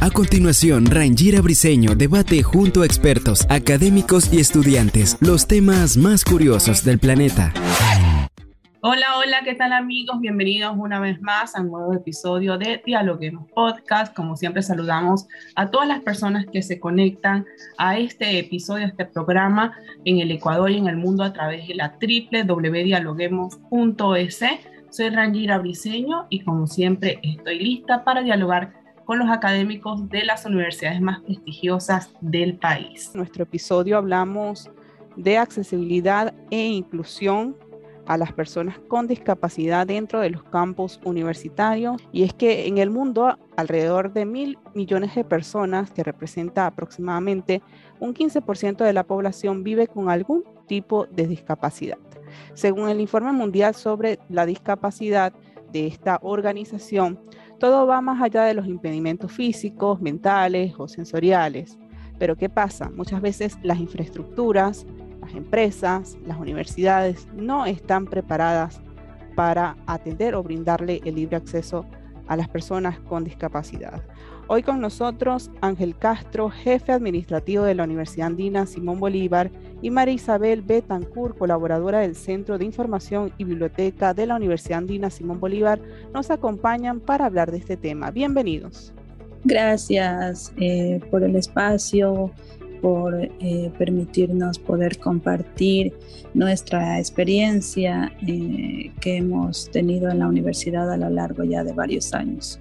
A continuación, Rangira Briseño debate junto a expertos, académicos y estudiantes los temas más curiosos del planeta. Hola, hola, ¿qué tal amigos? Bienvenidos una vez más a un nuevo episodio de Dialoguemos Podcast. Como siempre saludamos a todas las personas que se conectan a este episodio, a este programa en el Ecuador y en el mundo a través de la www.dialoguemos.es. Soy Rangira Briseño y como siempre estoy lista para dialogar con los académicos de las universidades más prestigiosas del país. En nuestro episodio hablamos de accesibilidad e inclusión a las personas con discapacidad dentro de los campus universitarios. Y es que en el mundo alrededor de mil millones de personas, que representa aproximadamente un 15% de la población, vive con algún tipo de discapacidad. Según el informe mundial sobre la discapacidad de esta organización, todo va más allá de los impedimentos físicos, mentales o sensoriales. Pero ¿qué pasa? Muchas veces las infraestructuras, las empresas, las universidades no están preparadas para atender o brindarle el libre acceso a las personas con discapacidad. Hoy con nosotros Ángel Castro, jefe administrativo de la Universidad Andina Simón Bolívar, y María Isabel Betancourt, colaboradora del Centro de Información y Biblioteca de la Universidad Andina Simón Bolívar, nos acompañan para hablar de este tema. Bienvenidos. Gracias eh, por el espacio, por eh, permitirnos poder compartir nuestra experiencia eh, que hemos tenido en la universidad a lo largo ya de varios años.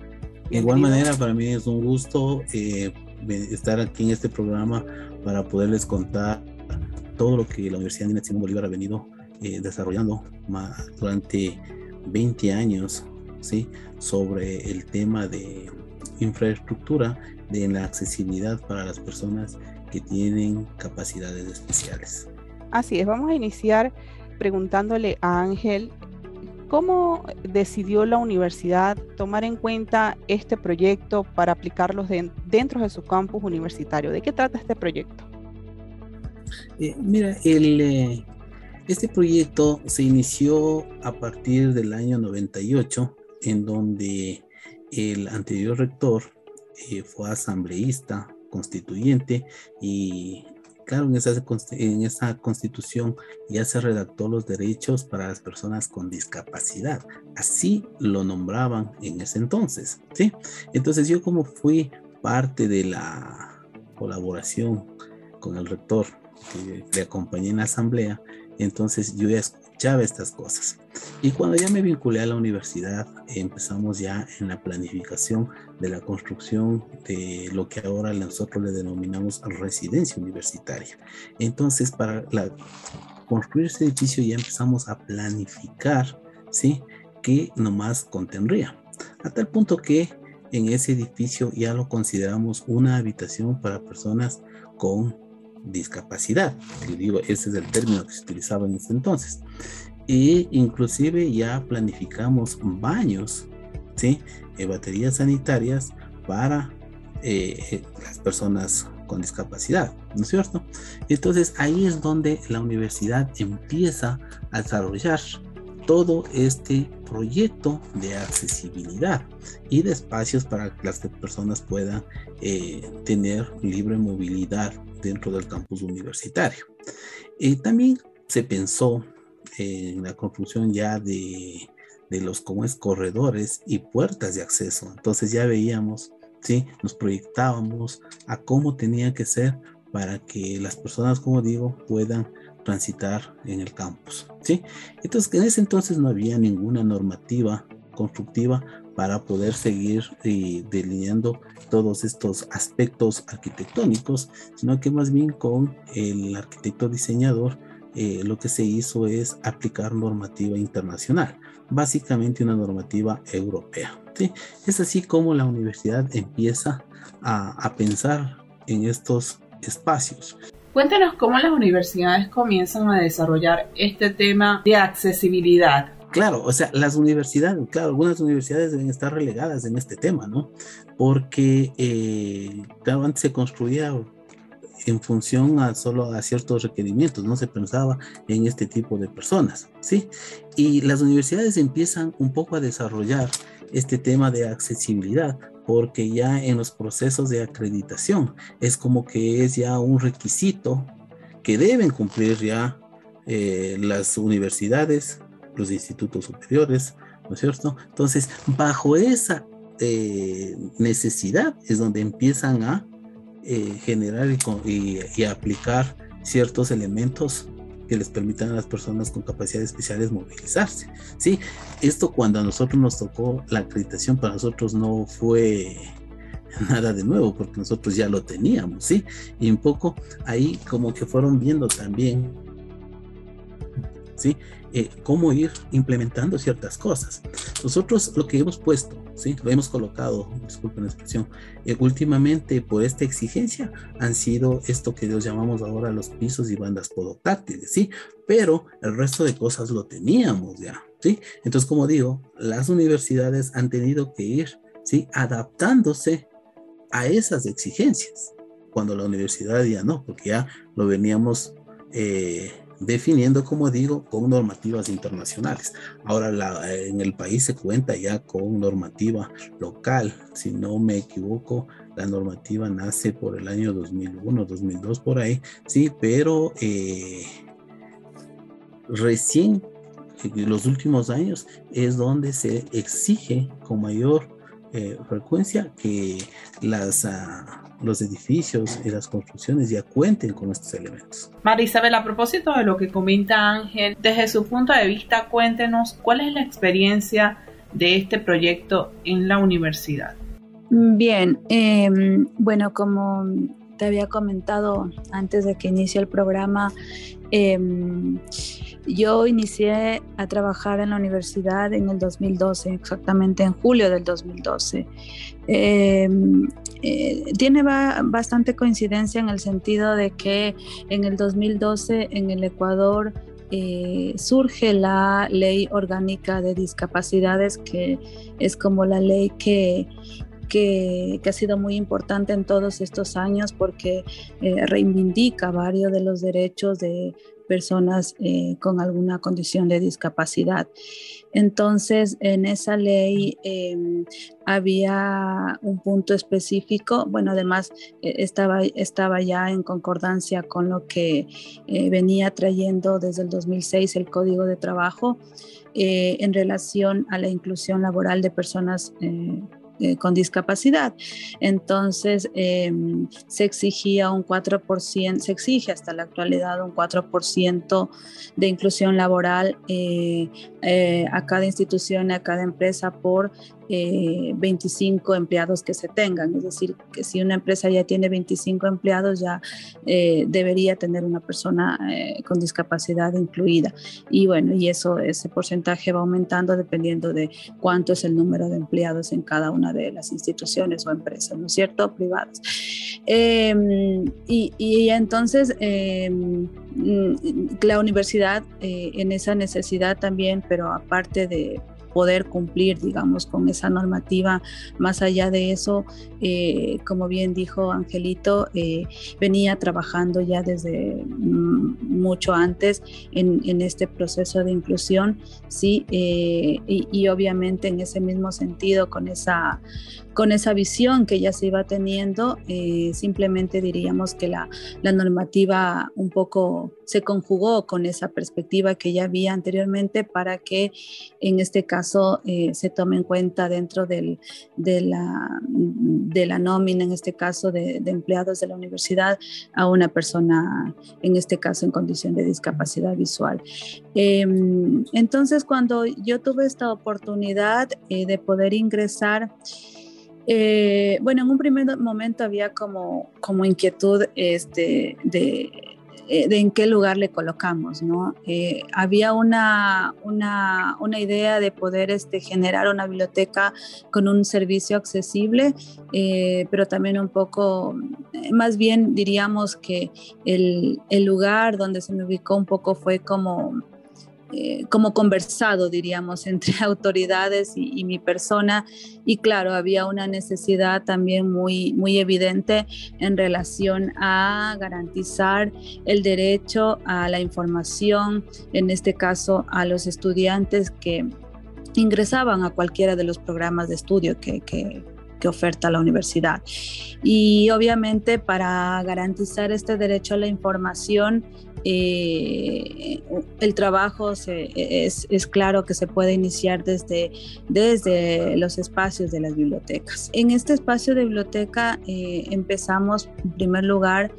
De igual manera, para mí es un gusto eh, estar aquí en este programa para poderles contar todo lo que la Universidad de Simón Bolívar ha venido eh, desarrollando durante 20 años ¿sí? sobre el tema de infraestructura de la accesibilidad para las personas que tienen capacidades especiales. Así es, vamos a iniciar preguntándole a Ángel ¿Cómo decidió la universidad tomar en cuenta este proyecto para aplicarlos dentro de su campus universitario? ¿De qué trata este proyecto? Eh, mira, eh, este proyecto se inició a partir del año 98, en donde el anterior rector eh, fue asambleísta, constituyente y claro, en esa, en esa constitución ya se redactó los derechos para las personas con discapacidad. Así lo nombraban en ese entonces, ¿sí? Entonces yo como fui parte de la colaboración con el rector que le acompañé en la asamblea, entonces yo ya escuchaba estas cosas. Y cuando ya me vinculé a la universidad, empezamos ya en la planificación de la construcción de lo que ahora nosotros le denominamos residencia universitaria. Entonces, para construir ese edificio ya empezamos a planificar, ¿sí? ¿Qué nomás contendría? A tal punto que en ese edificio ya lo consideramos una habitación para personas con discapacidad. Digo, ese es el término que se utilizaba en ese entonces. E inclusive ya planificamos baños, ¿sí? Eh, baterías sanitarias para eh, eh, las personas con discapacidad, ¿no es cierto? Entonces ahí es donde la universidad empieza a desarrollar todo este proyecto de accesibilidad y de espacios para que las personas puedan tener libre movilidad dentro del campus universitario. también se pensó en la construcción ya de, de los como es corredores y puertas de acceso. Entonces ya veíamos, ¿sí? Nos proyectábamos a cómo tenía que ser para que las personas, como digo, puedan transitar en el campus, ¿sí? Entonces, en ese entonces no había ninguna normativa constructiva para poder seguir eh, delineando todos estos aspectos arquitectónicos, sino que más bien con el arquitecto diseñador eh, lo que se hizo es aplicar normativa internacional, básicamente una normativa europea. Es así como la universidad empieza a, a pensar en estos espacios. Cuéntanos cómo las universidades comienzan a desarrollar este tema de accesibilidad. Claro, o sea, las universidades, claro, algunas universidades deben estar relegadas en este tema, ¿no? Porque, eh, antes se construía en función a solo a ciertos requerimientos, no se pensaba en este tipo de personas, ¿sí? Y las universidades empiezan un poco a desarrollar este tema de accesibilidad porque ya en los procesos de acreditación es como que es ya un requisito que deben cumplir ya eh, las universidades, los institutos superiores, ¿no es cierto? Entonces, bajo esa eh, necesidad es donde empiezan a eh, generar y, y, aplicar ciertos elementos que les permitan a las personas con capacidades especiales movilizarse. ¿sí? Esto cuando a nosotros nos tocó la acreditación, para nosotros no fue nada de nuevo, porque nosotros ya lo teníamos, ¿sí? Y un poco ahí como que fueron viendo también, ¿sí? Eh, cómo ir implementando ciertas cosas. Nosotros lo que hemos puesto, ¿sí? lo hemos colocado, disculpen la expresión, eh, últimamente por esta exigencia han sido esto que los llamamos ahora los pisos y bandas podoctáctiles, ¿sí? pero el resto de cosas lo teníamos ya. ¿sí? Entonces, como digo, las universidades han tenido que ir ¿sí? adaptándose a esas exigencias, cuando la universidad ya no, porque ya lo veníamos... Eh, definiendo, como digo, con normativas internacionales. Ahora la, en el país se cuenta ya con normativa local, si no me equivoco, la normativa nace por el año 2001, 2002 por ahí, sí, pero eh, recién en los últimos años es donde se exige con mayor eh, frecuencia que las... Uh, los edificios y las construcciones ya cuenten con estos elementos. María Isabel, a propósito de lo que comenta Ángel, desde su punto de vista, cuéntenos cuál es la experiencia de este proyecto en la universidad. Bien, em, bueno, como te había comentado antes de que inicie el programa, em, yo inicié a trabajar en la universidad en el 2012, exactamente en julio del 2012. Em, eh, tiene bastante coincidencia en el sentido de que en el 2012 en el Ecuador eh, surge la ley orgánica de discapacidades, que es como la ley que, que, ha sido muy importante en todos estos años porque eh, reivindica varios de los derechos de personas eh, con alguna condición de discapacidad. Entonces, en esa ley em, había un punto específico, bueno, además eh, estaba, estaba ya en concordancia con lo que eh, venía trayendo desde el 2006 el Código de Trabajo en relación a la inclusión laboral de personas eh, con discapacidad. Entonces, em, se exigía un 4%, se exige hasta la actualidad un 4% de inclusión laboral eh, eh, a cada institución, a cada empresa por 25 eh, empleados que se tengan. Es decir, que si una empresa ya tiene 25 empleados, ya eh, debería tener una persona eh, con discapacidad incluida. Y bueno, y eso, ese porcentaje va aumentando dependiendo de cuánto es el número de empleados en cada una de las instituciones o empresas, ¿no es cierto? Privadas. Em, y, y, entonces em, la universidad en esa necesidad también, pero aparte de poder cumplir, digamos, con esa normativa. Más allá de eso, eh, como bien dijo Angelito, eh, venía trabajando ya desde mm, mucho antes en, este proceso de inclusión, sí, eh, y, obviamente en ese mismo sentido, con esa, con esa visión que ya se iba teniendo, eh, simplemente diríamos que la, la, normativa un poco se conjugó con esa perspectiva que ya había anteriormente para que en este caso eh, se tome en cuenta dentro del, de, la, de la nómina, en este caso de, de, empleados de la universidad, a una persona, en este caso en condición de discapacidad visual. Em, entonces, cuando yo tuve esta oportunidad eh, de poder ingresar, eh, bueno, en un primer momento había como, como inquietud este, de, eh, de en qué lugar le colocamos, ¿no? Eh, había una, una, una, idea de poder este, generar una biblioteca con un servicio accesible, pero también un poco, más bien diríamos que el, el lugar donde se me ubicó un poco fue como eh, como conversado, diríamos, entre autoridades y, mi persona. Y claro, había una necesidad también muy, muy evidente en relación a garantizar el derecho a la información, en este caso a los estudiantes que ingresaban a cualquiera de los programas de estudio que, que que oferta la universidad. Y obviamente para garantizar este derecho a la información eh, el trabajo es, claro que se puede iniciar desde, desde los espacios de las bibliotecas. En este espacio de biblioteca eh, empezamos en primer lugar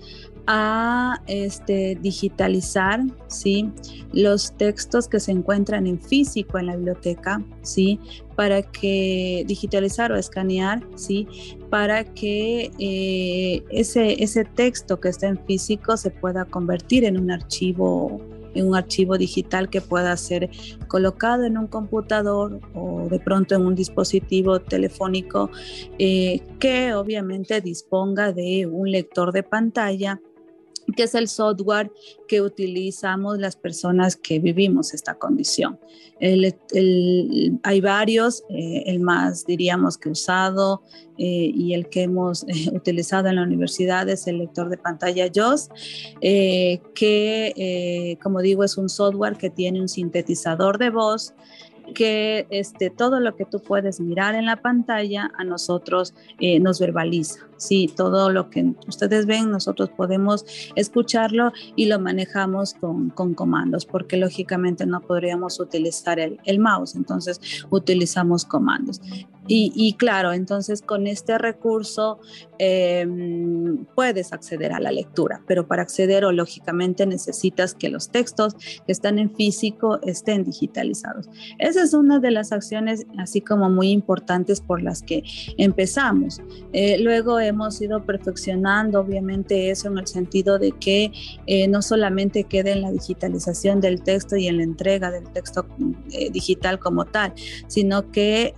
a este, digitalizar ¿sí? los textos que se encuentran en físico en la biblioteca, ¿sí? para que digitalizar o escanear, ¿sí? para que eh, ese, ese texto que está en físico se pueda convertir en un archivo en un archivo digital que pueda ser colocado en un computador o de pronto en un dispositivo telefónico eh, que obviamente disponga de un lector de pantalla que es el software que utilizamos las personas que vivimos esta condición. hay varios, eh, el más diríamos que usado eh, y el que hemos eh, utilizado en la universidad es el lector de pantalla JOS, que como digo es un software que tiene un sintetizador de voz que este, todo lo que tú puedes mirar en la pantalla a nosotros nos verbaliza. Sí, todo lo que ustedes ven, nosotros podemos escucharlo y lo manejamos con, comandos, porque lógicamente no podríamos utilizar el, el mouse, entonces utilizamos comandos. Y, claro, entonces con este recurso em, puedes acceder a la lectura, pero para acceder o lógicamente necesitas que los textos que están en físico estén digitalizados. Esa es una de las acciones así como muy importantes por las que empezamos. Eh, luego hemos ido perfeccionando obviamente eso en el sentido de que eh, no solamente quede en la digitalización del texto y en la entrega del texto eh, digital como tal, sino que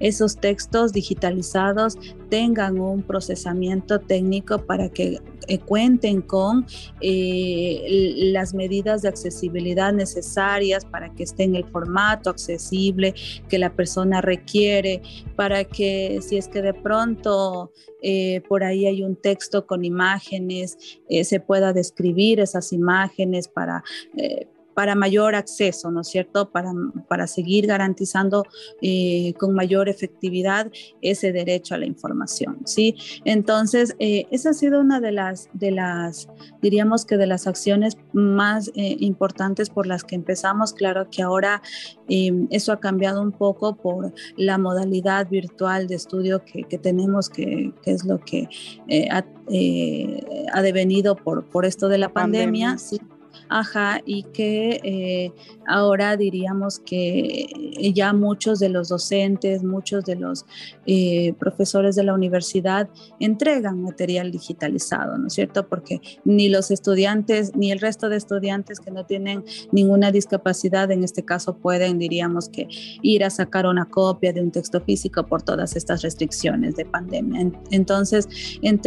esos textos digitalizados tengan un procesamiento técnico para que eh, cuenten con eh, las medidas de accesibilidad necesarias para que esté en el formato accesible que la persona requiere, para que si es que de pronto eh, por ahí hay un texto con imágenes, se pueda describir esas imágenes para para mayor acceso, ¿no es cierto? Para, para seguir garantizando eh, con mayor efectividad ese derecho a la información, ¿sí? Entonces, eh, esa ha sido una de las, de las, diríamos que de las acciones más eh, importantes por las que empezamos. Claro que ahora eso ha cambiado un poco por la modalidad virtual de estudio que, tenemos, que, es lo que ha, ha, devenido por, por esto de la, pandemia, ¿sí? Ajá, y que eh, ahora diríamos que ya muchos de los docentes, muchos de los eh, profesores de la universidad entregan material digitalizado, ¿no es cierto? Porque ni los estudiantes, ni el resto de estudiantes que no tienen ninguna discapacidad, en este caso pueden, diríamos que, ir a sacar una copia de un texto físico por todas estas restricciones de pandemia. Entonces,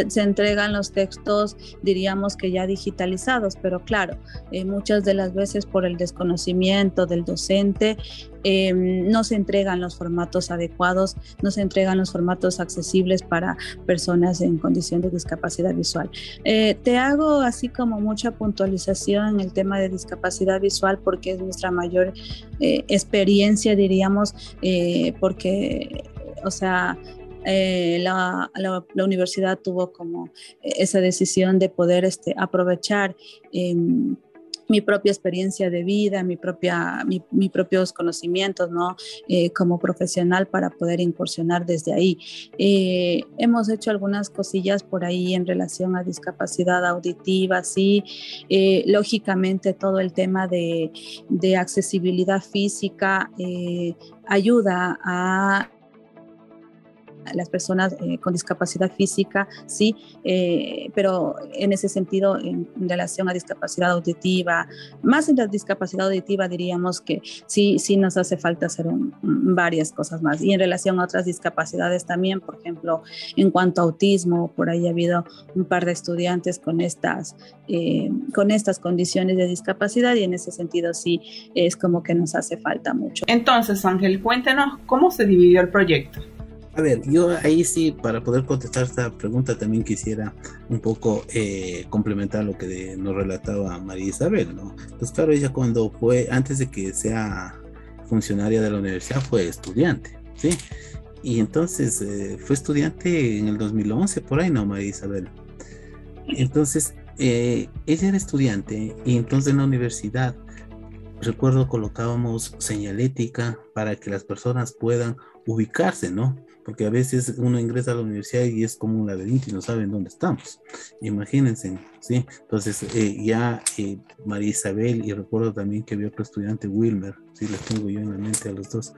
se entregan los textos, diríamos que ya digitalizados, pero claro, eh, muchas de las veces por el desconocimiento del docente em, no se entregan los formatos adecuados, no se entregan los formatos accesibles para personas en condición de discapacidad visual. Eh, te hago así como mucha puntualización en el tema de discapacidad visual porque es nuestra mayor eh, experiencia, diríamos, porque, o sea, eh, la, universidad tuvo como esa decisión de poder este, aprovechar em, mi propia experiencia de vida, mi propia, mis propios conocimientos, ¿no? Eh, como profesional para poder incursionar desde ahí. Eh, hemos hecho algunas cosillas por ahí en relación a discapacidad auditiva, sí. Eh, lógicamente todo el tema de, de accesibilidad física ayuda a las personas eh, con discapacidad física, sí, eh, pero en ese sentido, en, relación a discapacidad auditiva, más en la discapacidad auditiva diríamos que sí, sí nos hace falta hacer varias cosas más. Y en relación a otras discapacidades también, por ejemplo, en cuanto a autismo, por ahí ha habido un par de estudiantes con estas, eh, con estas condiciones de discapacidad y en ese sentido sí es como que nos hace falta mucho. Entonces, Ángel, cuéntenos cómo se dividió el proyecto. A ver, yo ahí sí, para poder contestar esta pregunta, también quisiera un poco eh, complementar lo que nos relataba María Isabel, ¿no? Pues claro, ella cuando fue, antes de que sea funcionaria de la universidad, fue estudiante, ¿sí? Y entonces eh, fue estudiante en el 2011, por ahí, ¿no, María Isabel? Entonces, eh, ella era estudiante y entonces en la universidad, recuerdo, colocábamos señalética para que las personas puedan ubicarse, ¿no? Porque a veces uno ingresa a la universidad y es como un laberinto y no saben dónde estamos. Imagínense, ¿sí? Entonces, eh, ya eh, María Isabel, y recuerdo también que había otro estudiante, Wilmer, sí, les tengo yo en la mente a los dos,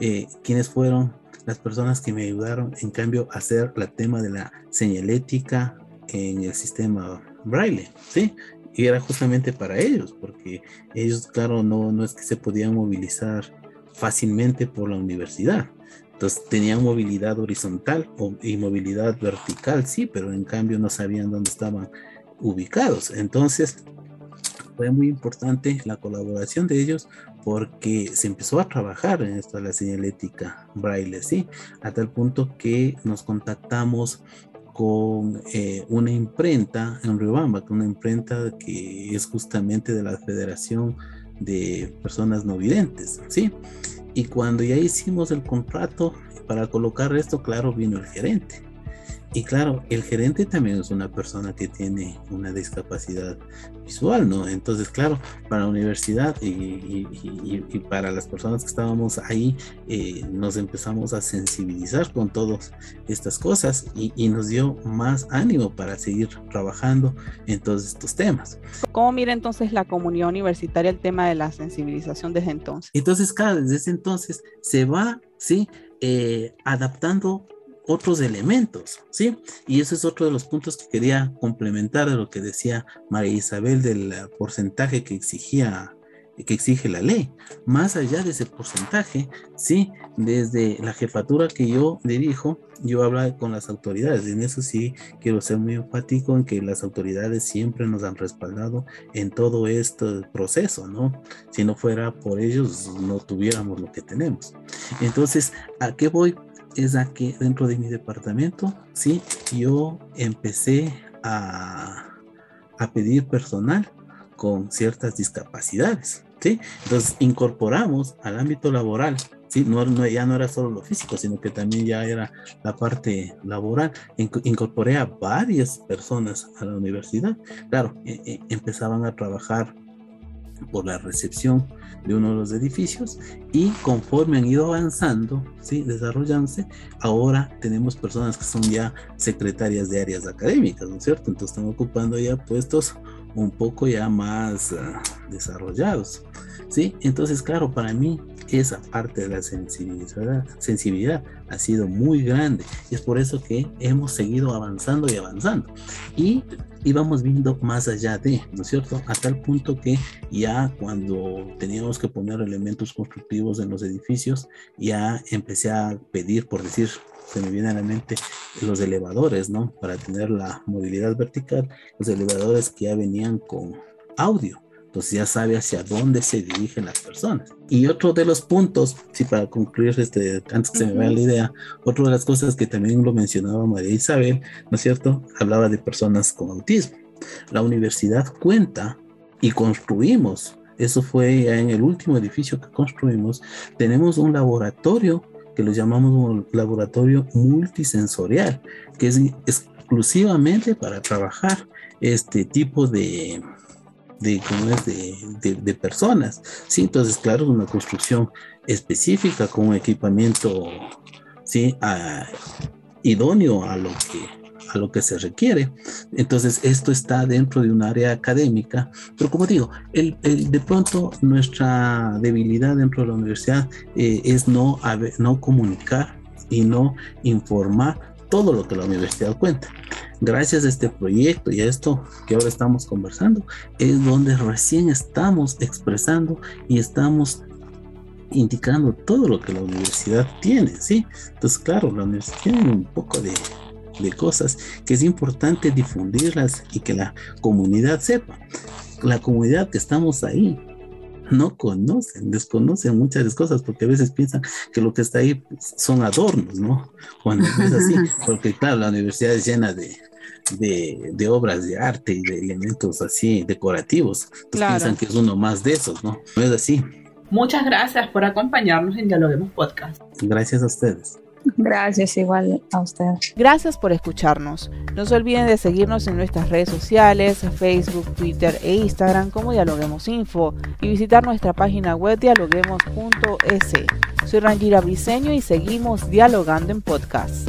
eh, quienes fueron las personas que me ayudaron, en cambio, a hacer la tema de la señalética en el sistema braille, ¿sí? Y era justamente para ellos, porque ellos, claro, no, no es que se podían movilizar fácilmente por la universidad. Entonces tenían movilidad horizontal y movilidad vertical, sí, pero en cambio no sabían dónde estaban ubicados. Entonces fue muy importante la colaboración de ellos porque se empezó a trabajar en esto de la señalética braille, sí, a tal punto que nos contactamos con eh, una imprenta en Riobamba, una imprenta que es justamente de la Federación de Personas No Videntes, ¿sí? Y cuando ya hicimos el contrato para colocar esto, claro, vino el gerente. Y claro, el gerente también es una persona que tiene una discapacidad visual, ¿no? Entonces, claro, para la universidad y, para las personas que estábamos ahí, eh, nos empezamos a sensibilizar con todas estas cosas y, nos dio más ánimo para seguir trabajando en todos estos temas. ¿Cómo mira entonces la comunidad universitaria el tema de la sensibilización desde entonces? Entonces, claro, desde entonces se va, ¿sí? Eh, adaptando otros elementos, ¿sí? Y eso es otro de los puntos que quería complementar de lo que decía María Isabel del porcentaje que exigía que exige la ley. Más allá de ese porcentaje, sí, desde la jefatura que yo dirijo, yo hablo con las autoridades. En eso sí quiero ser muy enfático en que las autoridades siempre nos han respaldado en todo este proceso, ¿no? Si no fuera por ellos, no tuviéramos lo que tenemos. Entonces, ¿a qué voy? Es a que dentro de mi departamento, sí, yo empecé a, pedir personal con ciertas discapacidades, ¿sí? Entonces incorporamos al ámbito laboral, ¿sí? No, no, ya no era solo lo físico, sino que también ya era la parte laboral. incorporé a varias personas a la universidad. Claro, e, e, empezaban a trabajar por la recepción de uno de los edificios y conforme han ido avanzando, ¿sí? desarrollándose, ahora tenemos personas que son ya secretarias de áreas académicas, ¿no es cierto? Entonces están ocupando ya puestos un poco ya más ah, desarrollados, ¿sí? Entonces, claro, para mí esa parte de la sensibilidad, ha sido muy grande y es por eso que hemos seguido avanzando y avanzando y íbamos viendo más allá de, ¿no es cierto? A tal punto que ya cuando teníamos que poner elementos constructivos en los edificios, ya empecé a pedir, por decir, se me viene a la mente los elevadores, ¿no? Para tener la movilidad vertical, los elevadores que ya venían con audio. Entonces ya sabe hacia dónde se dirigen las personas. Y otro de los puntos, sí, para concluir, este, antes que se me vaya la idea, otra de las cosas que también lo mencionaba María Isabel, ¿no es cierto? Hablaba de personas con autismo. La universidad cuenta y construimos, eso fue ya en el último edificio que construimos, tenemos un laboratorio que lo llamamos un laboratorio multisensorial, que es exclusivamente para trabajar este tipo de, de, de, de, personas. ¿sí? Entonces, claro, una construcción específica con un equipamiento ¿sí? idóneo a lo que a lo que se requiere. Entonces, esto está dentro de un área académica, pero como digo, el, de pronto nuestra debilidad dentro de la universidad eh, es no, no comunicar y no informar todo lo que la universidad cuenta. Gracias a este proyecto y a esto que ahora estamos conversando, es donde recién estamos expresando y estamos indicando todo lo que la universidad tiene, ¿sí? Entonces, claro, la universidad tiene un poco de, de cosas que es importante difundirlas y que la comunidad sepa. La comunidad que estamos ahí no conocen, desconocen muchas cosas porque a veces piensan que lo que está ahí son adornos, ¿no? Cuando es así, porque claro, la universidad es llena de, de, obras de arte y de elementos así decorativos. Entonces piensan que es uno más de esos, ¿no? No es así. Muchas gracias por acompañarnos en Dialoguemos Podcast. Gracias a ustedes. Gracias igual a ustedes. Gracias por escucharnos. No se olviden de seguirnos en nuestras redes sociales, Facebook, Twitter e Instagram como Dialoguemos Info y visitar nuestra página web dialoguemos.es. Soy Rangira Briseño y seguimos dialogando en podcast.